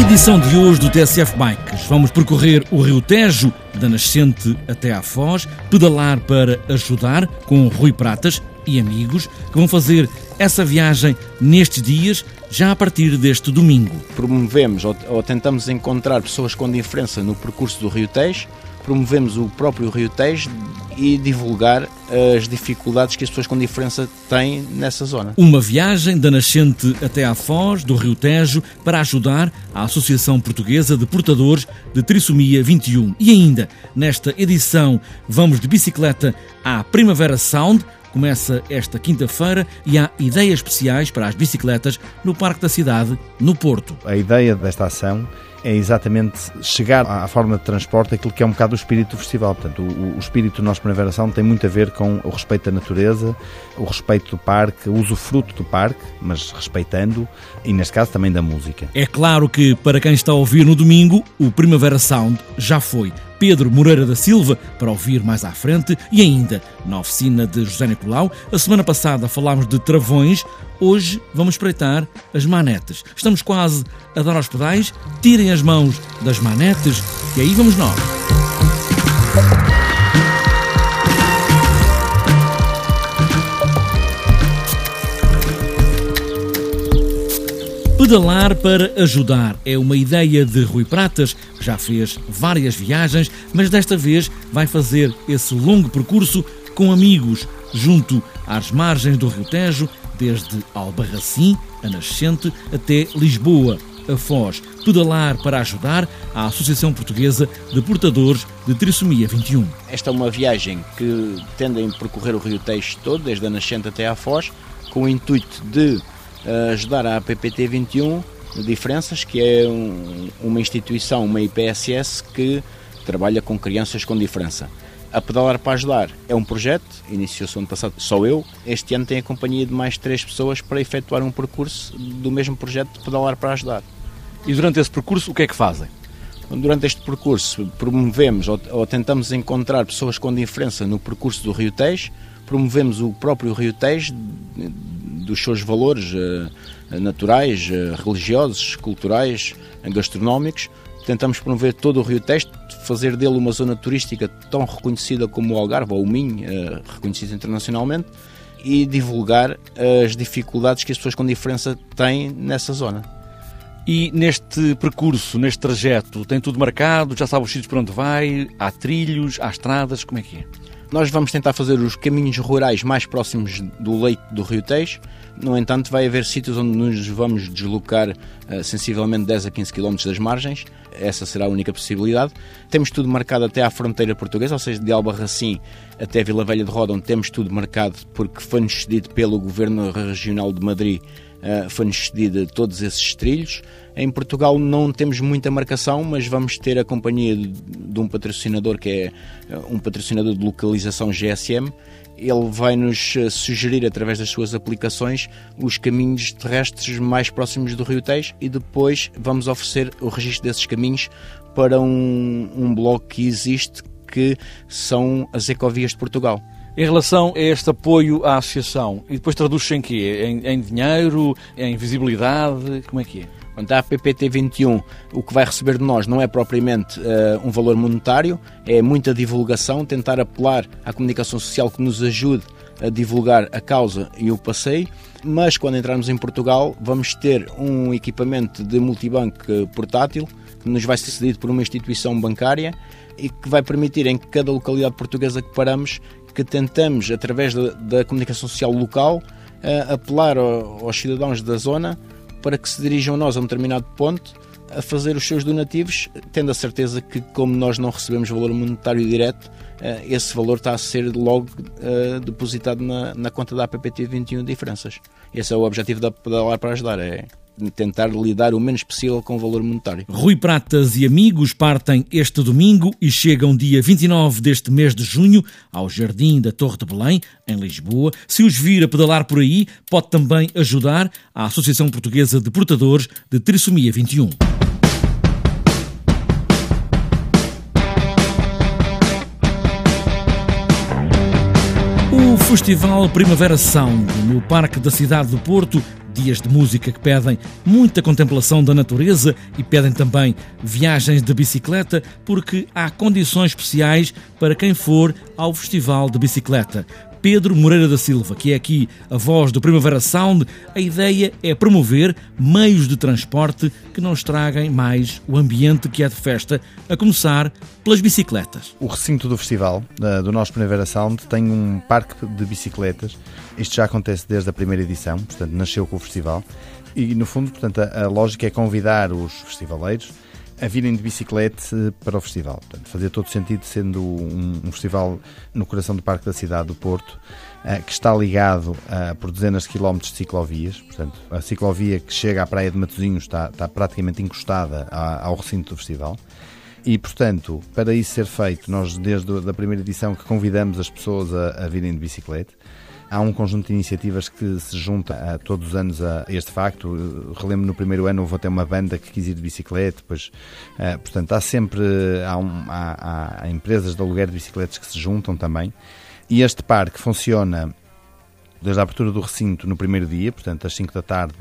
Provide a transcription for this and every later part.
edição de hoje do TSF Bikes, vamos percorrer o Rio Tejo, da nascente até à Foz, pedalar para ajudar com Rui Pratas e amigos que vão fazer essa viagem nestes dias, já a partir deste domingo. Promovemos ou, ou tentamos encontrar pessoas com diferença no percurso do Rio Tejo, promovemos o próprio Rio Tejo e divulgar as dificuldades que as pessoas com diferença têm nessa zona. Uma viagem da nascente até à Foz, do Rio Tejo, para ajudar a Associação Portuguesa de Portadores de Trissomia 21. E ainda, nesta edição, vamos de bicicleta à Primavera Sound, começa esta quinta-feira e há ideias especiais para as bicicletas no Parque da Cidade, no Porto. A ideia desta ação é exatamente chegar à forma de transporte aquilo que é um bocado o espírito do festival. Portanto, o, o espírito do nosso Primavera Sound tem muito a ver com o respeito da natureza, o respeito do parque, o usufruto do parque, mas respeitando, e neste caso também da música. É claro que para quem está a ouvir no domingo, o Primavera Sound já foi. Pedro Moreira da Silva, para ouvir mais à frente, e ainda na oficina de José Nicolau. A semana passada falámos de travões, hoje vamos espreitar as manetes. Estamos quase a dar aos pedais, tirem as mãos das manetes e aí vamos nós. Pedalar para ajudar é uma ideia de Rui Pratas, que já fez várias viagens, mas desta vez vai fazer esse longo percurso com amigos, junto às margens do Rio Tejo, desde Albarracim, a nascente, até Lisboa, a Foz. Pedalar para ajudar a Associação Portuguesa de Portadores de Trissomia 21. Esta é uma viagem que tendem a percorrer o Rio Tejo todo, desde a nascente até à Foz, com o intuito de ajudar a APPT 21 Diferenças, que é um, uma instituição, uma IPSS que trabalha com crianças com diferença. A Pedalar para Ajudar é um projeto, iniciou-se ano passado só eu. Este ano tem a companhia de mais três pessoas para efetuar um percurso do mesmo projeto de Pedalar para Ajudar. E durante esse percurso, o que é que fazem? Durante este percurso, promovemos ou, ou tentamos encontrar pessoas com diferença no percurso do Rio Tejo, promovemos o próprio Rio Tejo dos seus valores uh, naturais, uh, religiosos, culturais, gastronómicos. Tentamos promover todo o Rio Tejo, fazer dele uma zona turística tão reconhecida como o Algarve ou o Minho, uh, reconhecido internacionalmente, e divulgar as dificuldades que as pessoas com diferença têm nessa zona. E neste percurso, neste trajeto, tem tudo marcado? Já sabe os sítios para onde vai? Há trilhos, há estradas? Como é que é? Nós vamos tentar fazer os caminhos rurais mais próximos do leito do Rio Tejo. No entanto, vai haver sítios onde nos vamos deslocar uh, sensivelmente 10 a 15 km das margens. Essa será a única possibilidade. Temos tudo marcado até à fronteira portuguesa, ou seja, de Albarracim até Vila Velha de Roda, onde temos tudo marcado porque foi-nos cedido pelo Governo Regional de Madrid foi-nos cedido todos esses trilhos. Em Portugal não temos muita marcação, mas vamos ter a companhia de, de um patrocinador que é eh, um patrocinador de localização GSM. Ele vai nos eh, sugerir, através das suas aplicações, os caminhos terrestres mais próximos do Rio Tejo e depois vamos oferecer o registro desses caminhos para um, um blog que existe que são as Ecovias de Portugal. Em relação a este apoio à associação, e depois traduz-se em quê? Em, em dinheiro, em visibilidade? Como é que é? Quanto à PPT 21, o que vai receber de nós não é propriamente uh, um valor monetário, é muita divulgação, tentar apelar à comunicação social que nos ajude a divulgar a causa e o passeio, mas quando entrarmos em Portugal vamos ter um equipamento de multibanco portátil que nos vai ser cedido por uma instituição bancária e que vai permitir em cada localidade portuguesa que paramos que tentamos, através da, da comunicação social local, uh, apelar ao, aos cidadãos da zona para que se dirijam a nós a um determinado ponto a fazer os seus donativos, tendo a certeza que, como nós não recebemos valor monetário direto, uh, esse valor está a ser logo uh, depositado na, na conta da APPT 21 Diferenças. Esse é o objetivo da Pedalar para Ajudar, é tentar lidar o menos possível com o valor monetário. Rui Pratas e amigos partem este domingo e chegam dia 29 deste mês de junho ao Jardim da Torre de Belém, em Lisboa. Se os vir a pedalar por aí, pode também ajudar a Associação Portuguesa de Portadores de Trissomia 21. O Festival Primavera Sound, no Parque da Cidade do Porto, Dias de música que pedem muita contemplação da natureza e pedem também viagens de bicicleta, porque há condições especiais para quem for ao Festival de Bicicleta. Pedro Moreira da Silva, que é aqui a voz do Primavera Sound, a ideia é promover meios de transporte que não estraguem mais o ambiente que é de festa, a começar pelas bicicletas. O recinto do festival, do nosso Primavera Sound, tem um parque de bicicletas. Isto já acontece desde a primeira edição, portanto, nasceu com o festival. E, no fundo, portanto, a, a lógica é convidar os festivaleiros a virem de bicicleta para o festival. Portanto, fazia todo sentido, sendo um, um, festival no coração do Parque da Cidade do Porto, uh, que está ligado uh, por dezenas de quilómetros de ciclovias. Portanto, a ciclovia que chega à Praia de Matosinhos está, está praticamente encostada a, ao recinto do festival. E, portanto, para isso ser feito, nós desde a primeira edição que convidamos as pessoas a, a virem de bicicleta, Há um conjunto de iniciativas que se junta a, todos os anos a este facto. Relembro no primeiro ano houve até uma banda que quis ir de bicicleta, depois, uh, portanto, há sempre há, um, há, há empresas de aluguer de bicicletas que se juntam também. E este parque funciona desde a abertura do recinto no primeiro dia, portanto, às 5 da tarde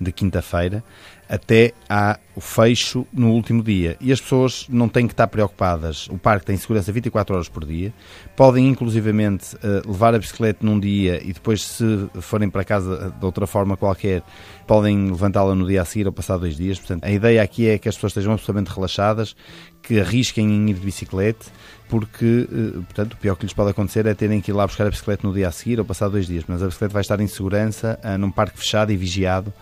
de quinta-feira, até ao fecho no último dia. E as pessoas não têm que estar preocupadas. O parque tem segurança 24 horas por dia. Podem, inclusivamente, eh, levar a bicicleta num dia e depois, se forem para casa de outra forma qualquer, podem levantá-la no dia a seguir ou passar dois dias. Portanto, a ideia aqui é que as pessoas estejam absolutamente relaxadas, que arrisquem em ir de bicicleta porque, eh, portanto, o pior que lhes pode acontecer é terem que ir lá buscar a bicicleta no dia a seguir ou passar dois dias, mas a bicicleta vai estar em segurança num parque fechado e vigiado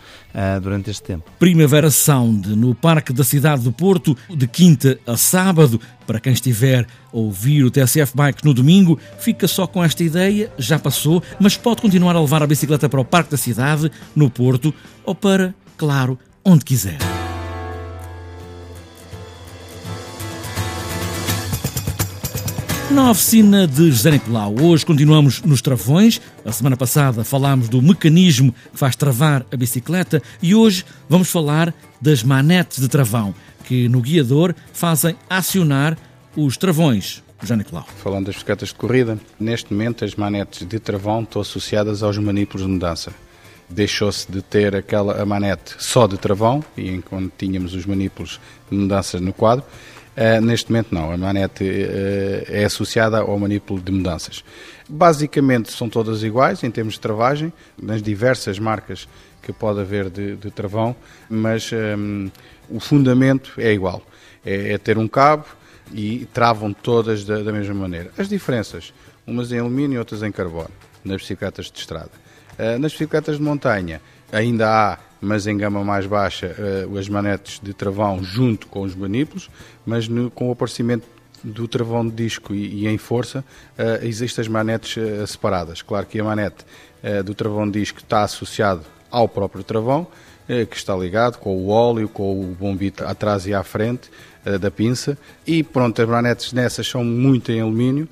durante este tempo. Primavera Sound, no Parque da Cidade do Porto, de quinta a sábado. Para quem estiver a ouvir o TSF Bike no domingo, fica só com esta ideia, já passou, mas pode continuar a levar a bicicleta para o Parque da Cidade, no Porto, ou para, claro, onde quiser. Na oficina de José Nicolau, hoje continuamos nos travões. A semana passada falámos do mecanismo que faz travar a bicicleta e hoje vamos falar das manetes de travão, que no guiador fazem acionar os travões. José Nicolau. Falando das bicicletas de corrida, neste momento as manetes de travão estão associadas aos manípulos de mudança. Deixou-se de ter aquela a manete só de travão, e enquanto tínhamos os manípulos de mudança no quadro, Uh, neste momento não, a manete uh, é associada ao manipulo de mudanças. Basicamente são todas iguais em termos de travagem, nas diversas marcas que pode haver de, de travão, mas um, o fundamento é igual. É, é, ter um cabo e travam todas da, da, mesma maneira. As diferenças, umas em alumínio e outras em carbono, nas bicicletas de estrada. Uh, nas bicicletas de montanha ainda há mas em gama mais baixa uh, as manetes de travão junto com os manípulos, mas no, com o aparecimento do travão de disco e, e em força, uh, existem as manetes uh, separadas. Claro que a manete do travão de disco está associado ao próprio travão, que está ligado com o óleo, com o bombito atrás e à frente da pinça, e pronto, as manetes nessas são muito em alumínio,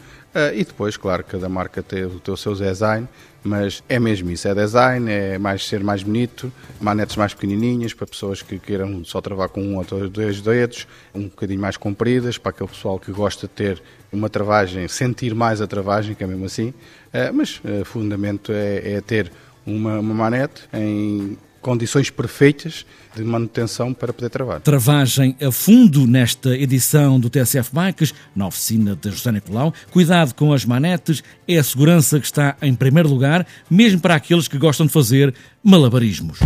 e depois, claro, cada marca tem o seu design, mas é mesmo isso, é design, é mais ser mais bonito, manetes mais pequenininhas para pessoas que queiram só travar com um ou dois dedos, um bocadinho mais compridas para aquele pessoal que gosta de ter uma travagem, sentir mais a travagem, que é mesmo assim, eh, mas o eh, fundamento é, é ter uma, uma manete em condições perfeitas de manutenção para poder travar. Travagem a fundo nesta edição do TSF Bikes, na oficina de José Nicolau. Cuidado com as manetes, é a segurança que está em primeiro lugar, mesmo para aqueles que gostam de fazer malabarismos.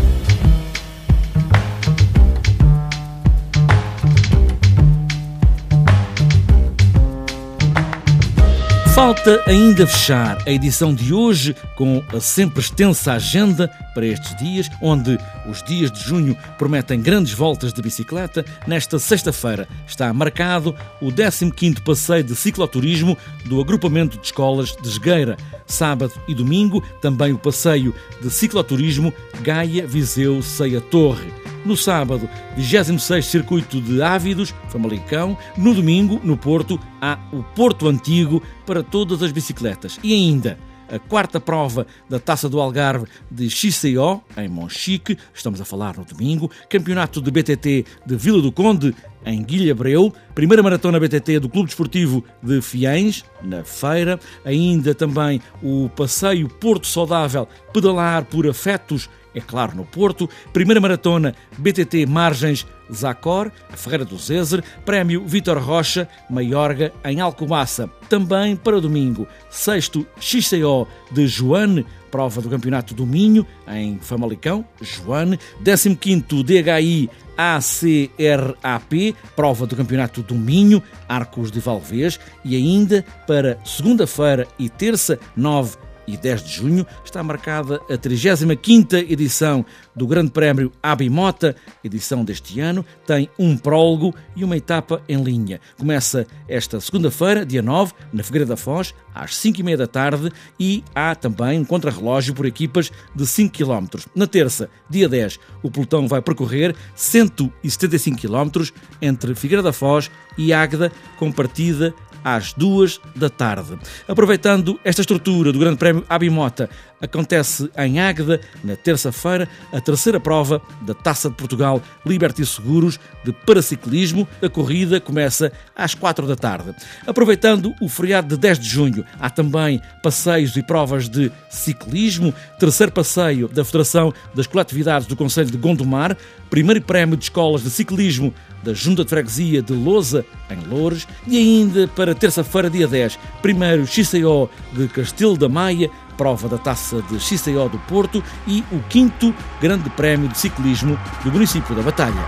Falta ainda fechar a edição de hoje com a sempre extensa agenda para estes dias, onde os dias de junho prometem grandes voltas de bicicleta. Nesta sexta-feira está marcado o 15º passeio de cicloturismo do agrupamento de escolas de Esgueira. Sábado e domingo também o passeio de cicloturismo Gaia Viseu Ceia Torre. No sábado, 26 Circuito de Ávidos, Famalicão. No domingo, no Porto, há o Porto Antigo para todas as bicicletas. E ainda, a quarta prova da Taça do Algarve de XCO, em Monchique, estamos a falar no domingo, campeonato de BTT de Vila do Conde, em Guilhabreu, primeira maratona BTT do Clube Desportivo de Fiães, na feira, ainda também o passeio Porto Saudável, pedalar por afetos é claro, no Porto. Primeira maratona BTT Margens Zacor, Ferreira do Zezer, Prémio Vitor Rocha, Maiorga, em Alcobaça. Também para domingo, sexto XCO de Joane, prova do Campeonato do Minho, em Famalicão, Joane. 15º DHI ACRAP, prova do Campeonato do Minho, Arcos de Valvez. E ainda para segunda-feira e terça, 9 e 10 de junho está marcada a 35ª edição do Grande Prémio Abimota, edição deste ano, tem um prólogo e uma etapa em linha. Começa esta segunda-feira, dia 9, na Figueira da Foz, às 5 e meia da tarde e há também um contrarrelógio por equipas de 5 km. Na terça, dia 10, o pelotão vai percorrer 175 km entre Figueira da Foz e Águeda, com partida às duas da tarde. Aproveitando esta estrutura do Grande Prémio Abimota, acontece em Águeda, na terça-feira, a terceira prova da Taça de Portugal Liberty Seguros de paraciclismo. A corrida começa às quatro da tarde. Aproveitando o feriado de 10 de junho, há também passeios e provas de ciclismo. Terceiro passeio da Federação das Coletividades do Conselho de Gondomar. Primeiro prémio de escolas de ciclismo da Junta de Freguesia de Lousa, em Loures, e ainda para terça-feira, dia 10, primeiro XCO de Castelo da Maia, prova da taça de XCO do Porto e o quinto Grande Prémio de Ciclismo do município da Batalha.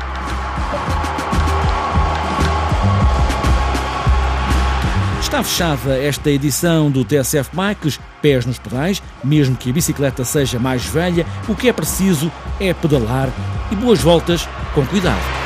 Está fechada esta edição do TSF Bikes, pés nos pedais, mesmo que a bicicleta seja mais velha, o que é preciso é pedalar e boas voltas com cuidado.